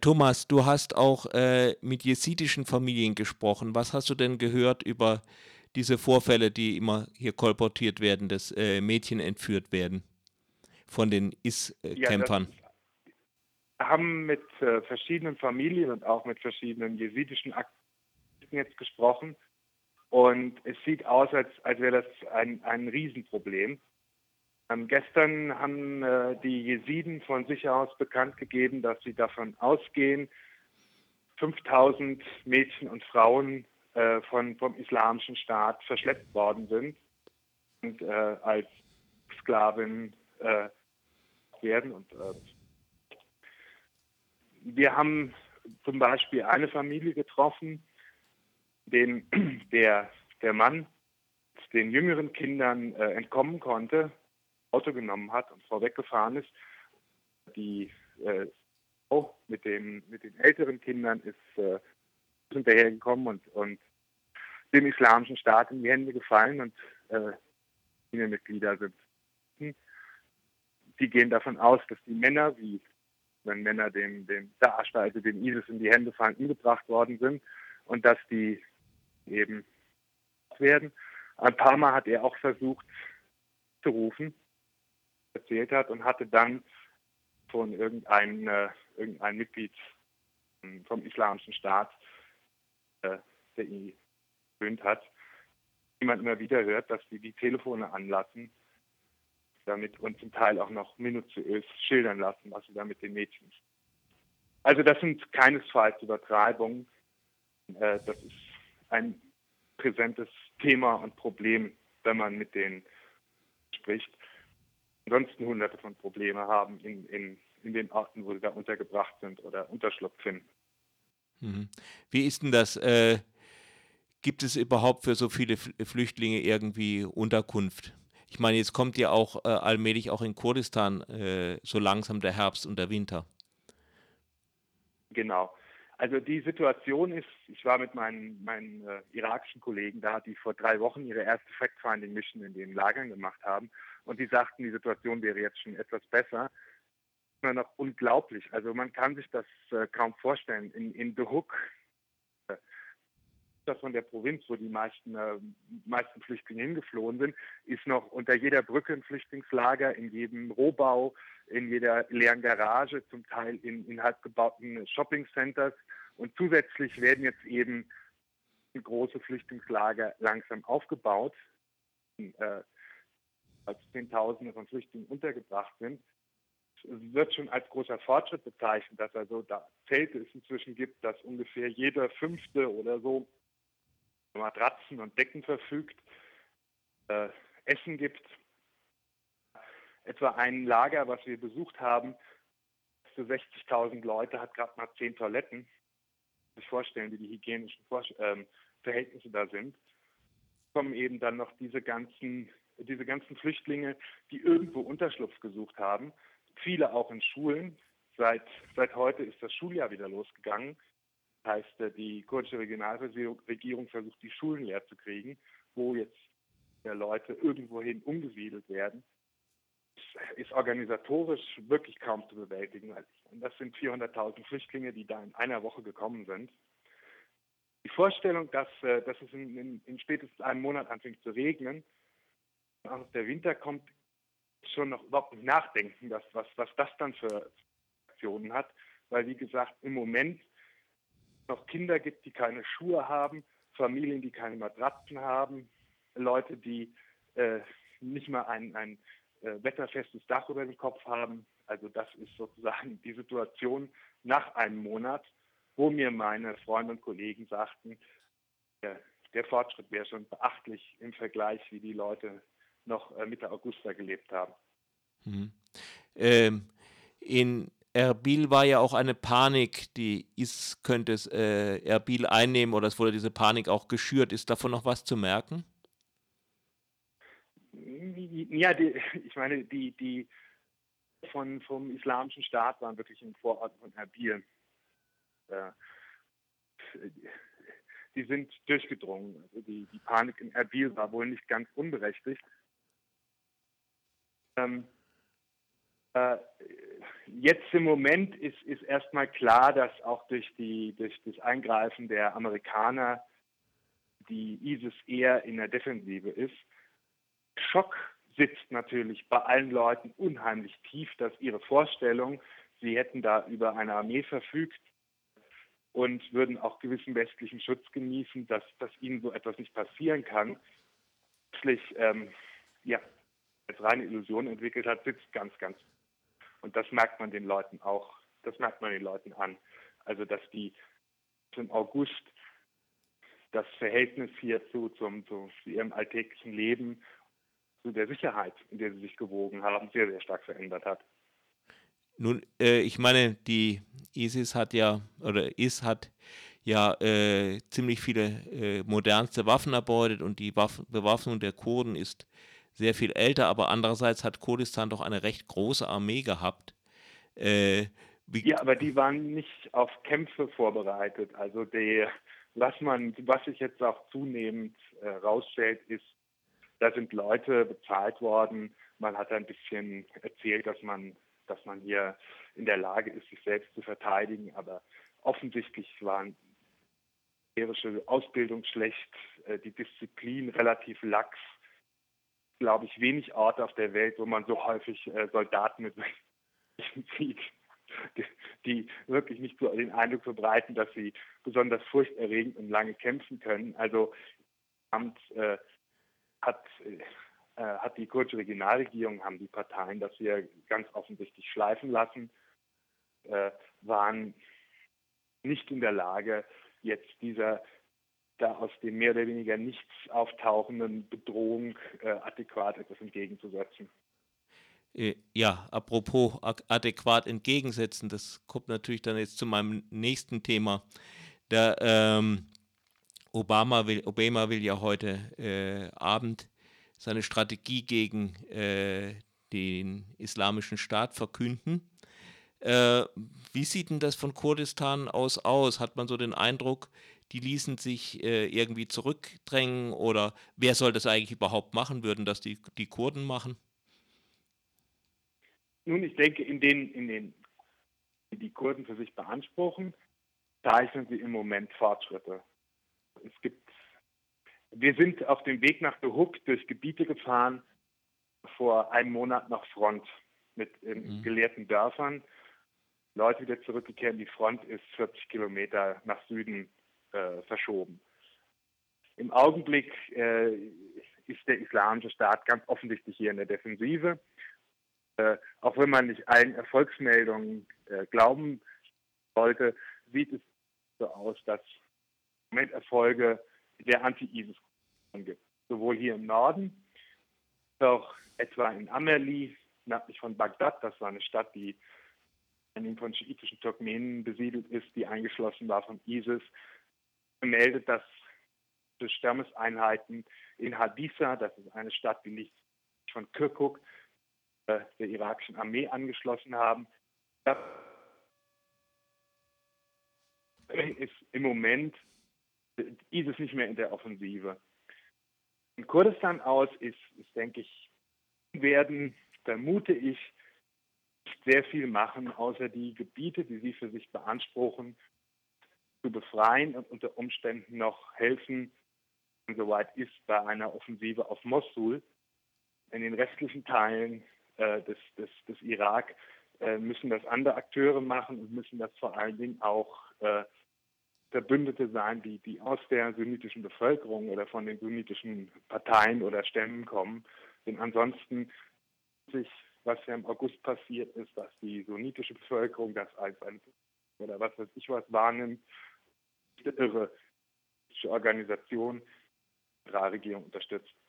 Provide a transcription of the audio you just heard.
Thomas, du hast auch äh, mit jesidischen Familien gesprochen. Was hast du denn gehört über diese Vorfälle, die immer hier kolportiert werden, dass äh, Mädchen entführt werden von den IS-Kämpfern? wir haben mit äh, verschiedenen Familien und auch mit verschiedenen jesidischen Aktivisten jetzt gesprochen. Und es sieht aus, als, als wäre das ein, ein Riesenproblem. Ähm, gestern haben äh, die Jesiden von sich aus bekannt gegeben, dass sie davon ausgehen, 5000 Mädchen und Frauen äh, von, vom Islamischen Staat verschleppt worden sind und äh, als Sklavin äh, werden. Und äh, wir haben zum Beispiel eine Familie getroffen, den der, der Mann den jüngeren Kindern äh, entkommen konnte, Auto genommen hat und vorweggefahren ist. Die äh, Frau mit, dem, mit den älteren Kindern ist äh, hinterhergekommen und, und dem islamischen Staat in die Hände gefallen und äh, Mitglieder sind. Die gehen davon aus, dass die Männer, wie wenn Männer dem, dem Daesh, also dem ISIS in die Hände fallen, umgebracht worden sind und dass die eben werden. Ein paar Mal hat er auch versucht zu rufen, erzählt hat und hatte dann von irgendeinem äh, irgendein Mitglied vom Islamischen Staat, äh, der ihn gewöhnt hat, wie man immer wieder hört, dass die die Telefone anlassen damit und zum Teil auch noch minutiös schildern lassen, was sie da mit den Mädchen. Also das sind keinesfalls Übertreibungen. Äh, das ist ein präsentes Thema und Problem, wenn man mit denen spricht. Ansonsten hunderte von Probleme haben in, in, in den Orten, wo sie da untergebracht sind oder Unterschlupf finden. Mhm. Wie ist denn das? Äh, gibt es überhaupt für so viele Flüchtlinge irgendwie Unterkunft? Ich meine, jetzt kommt ja auch äh, allmählich auch in Kurdistan äh, so langsam der Herbst und der Winter. Genau. Also die Situation ist, ich war mit meinen, meinen äh, irakischen Kollegen da, die vor drei Wochen ihre erste Fact-Finding-Mission in den Lagern gemacht haben und die sagten, die Situation wäre jetzt schon etwas besser. Immer noch unglaublich. Also man kann sich das äh, kaum vorstellen. In, in Duhok, von der Provinz, wo die meisten, äh, meisten Flüchtlinge hingeflohen sind, ist noch unter jeder Brücke ein Flüchtlingslager, in jedem Rohbau, in jeder leeren Garage, zum Teil in, in halb gebauten Shopping-Centers. Und zusätzlich werden jetzt eben große Flüchtlingslager langsam aufgebaut, äh, als Zehntausende von Flüchtlingen untergebracht sind. Es wird schon als großer Fortschritt bezeichnet, dass also da Zelte es inzwischen gibt, dass ungefähr jeder fünfte oder so Matratzen und Decken verfügt, äh, Essen gibt. Etwa ein Lager, was wir besucht haben, für 60.000 Leute, hat gerade mal zehn Toiletten. Sich vorstellen, wie die hygienischen Vor ähm, Verhältnisse da sind. Kommen eben dann noch diese ganzen, diese ganzen Flüchtlinge, die irgendwo Unterschlupf gesucht haben. Viele auch in Schulen. Seit, seit heute ist das Schuljahr wieder losgegangen heißt, äh, die kurdische Regionalregierung versucht, die Schulen leer zu kriegen, wo jetzt Leute irgendwohin umgesiedelt werden, ist organisatorisch wirklich kaum zu bewältigen. Das sind 400.000 Flüchtlinge, die da in einer Woche gekommen sind. Die Vorstellung, dass, äh, dass es in, in, in spätestens einem Monat anfängt zu regnen, auch der Winter kommt, schon noch überhaupt nicht nachdenken, dass, was, was das dann für Aktionen hat. Weil, wie gesagt, im Moment noch Kinder gibt, die keine Schuhe haben, Familien, die keine Matratzen haben, Leute, die äh, nicht mal ein, ein äh, wetterfestes Dach über dem Kopf haben. Also das ist sozusagen die Situation nach einem Monat, wo mir meine Freunde und Kollegen sagten, der, der Fortschritt wäre schon beachtlich im Vergleich, wie die Leute noch äh, Mitte August da gelebt haben. Mhm. Ähm, in Erbil war ja auch eine Panik, die ist, könnte es äh, Erbil einnehmen oder es wurde diese Panik auch geschürt. Ist davon noch was zu merken? Ja, die, ich meine, die, die von, vom Islamischen Staat waren wirklich im Vorort von Erbil. Äh, die sind durchgedrungen. Also die, die Panik in Erbil war wohl nicht ganz unberechtigt. Ähm, äh, jetzt im Moment ist, ist erstmal klar, dass auch durch, die, durch das Eingreifen der Amerikaner die ISIS eher in der Defensive ist. Schock sitzt natürlich bei allen Leuten unheimlich tief, dass ihre Vorstellung, sie hätten da über eine Armee verfügt und würden auch gewissen westlichen Schutz genießen, dass, dass ihnen so etwas nicht passieren kann, plötzlich ähm, ja, als reine Illusion entwickelt hat, sitzt ganz, ganz. Und das merkt man den Leuten auch, das merkt man den Leuten an. Also dass die im August das Verhältnis hierzu zum, zu ihrem alltäglichen Leben, zu der Sicherheit, in der sie sich gewogen haben, sehr, sehr stark verändert hat. Nun, äh, ich meine, die ISIS hat ja, oder IS hat ja äh, ziemlich viele äh, modernste Waffen erbeutet und die Waffen, Bewaffnung der Kurden ist sehr viel älter, aber andererseits hat Kurdistan doch eine recht große Armee gehabt. Äh, ja, aber die waren nicht auf Kämpfe vorbereitet. Also die, was man, was sich jetzt auch zunehmend äh, rausstellt, ist, da sind Leute bezahlt worden. Man hat ein bisschen erzählt, dass man, dass man hier in der Lage ist, sich selbst zu verteidigen, aber offensichtlich waren militärische Ausbildung schlecht, äh, die Disziplin relativ lax. Glaube ich, wenig Orte auf der Welt, wo man so häufig äh, Soldaten mit sieht die wirklich nicht so den Eindruck verbreiten, dass sie besonders furchterregend und lange kämpfen können. Also äh, hat, äh, hat die kurdische Regionalregierung, haben die Parteien das hier ganz offensichtlich schleifen lassen, äh, waren nicht in der Lage, jetzt dieser da aus dem mehr oder weniger nichts auftauchenden Bedrohung äh, adäquat etwas entgegenzusetzen. Äh, ja, apropos adäquat entgegensetzen, das kommt natürlich dann jetzt zu meinem nächsten Thema. Der ähm, Obama will, Obama will ja heute äh, Abend seine Strategie gegen äh, den islamischen Staat verkünden. Äh, wie sieht denn das von Kurdistan aus aus? Hat man so den Eindruck, die ließen sich äh, irgendwie zurückdrängen oder wer soll das eigentlich überhaupt machen? Würden das die, die Kurden machen? Nun, ich denke, in den, in den, die die Kurden für sich beanspruchen, zeichnen sie im Moment Fortschritte. Es gibt, wir sind auf dem Weg nach Behuk durch Gebiete gefahren, vor einem Monat nach Front mit in mhm. gelehrten Dörfern. Leute wieder zurückgekehrt. Die Front ist 40 Kilometer nach Süden äh, verschoben. Im Augenblick äh, ist der Islamische Staat ganz offensichtlich hier in der Defensive. Äh, auch wenn man nicht allen Erfolgsmeldungen äh, glauben sollte, sieht es so aus, dass im Moment Erfolge der Anti-ISIS gibt. Sowohl hier im Norden, auch etwa in Amerli, nördlich von Bagdad, das war eine Stadt, die von schiitischen Turkmenen besiedelt ist, die eingeschlossen war von ISIS, gemeldet, dass Stammeseinheiten in Haditha, das ist eine Stadt, die liegt von Kirkuk, äh, der irakischen Armee angeschlossen haben. Ist im Moment ISIS nicht mehr in der Offensive. Von Kurdistan aus ist, ist denke ich, werden, vermute ich, nicht sehr viel machen, außer die Gebiete, die sie für sich beanspruchen, zu befreien und unter Umständen noch helfen, soweit ist, bei einer Offensive auf Mosul. In den restlichen Teilen äh, des, des, des Irak äh, müssen das andere Akteure machen und müssen das vor allen Dingen auch äh, Verbündete sein, die, die aus der sunnitischen Bevölkerung oder von den sunnitischen Parteien oder Stämmen kommen. Denn ansonsten sich, was ja im August passiert ist, dass die sunnitische Bevölkerung das als ein oder was weiß ich was wahrnimmt, irre Organisation die Regierung unterstützt.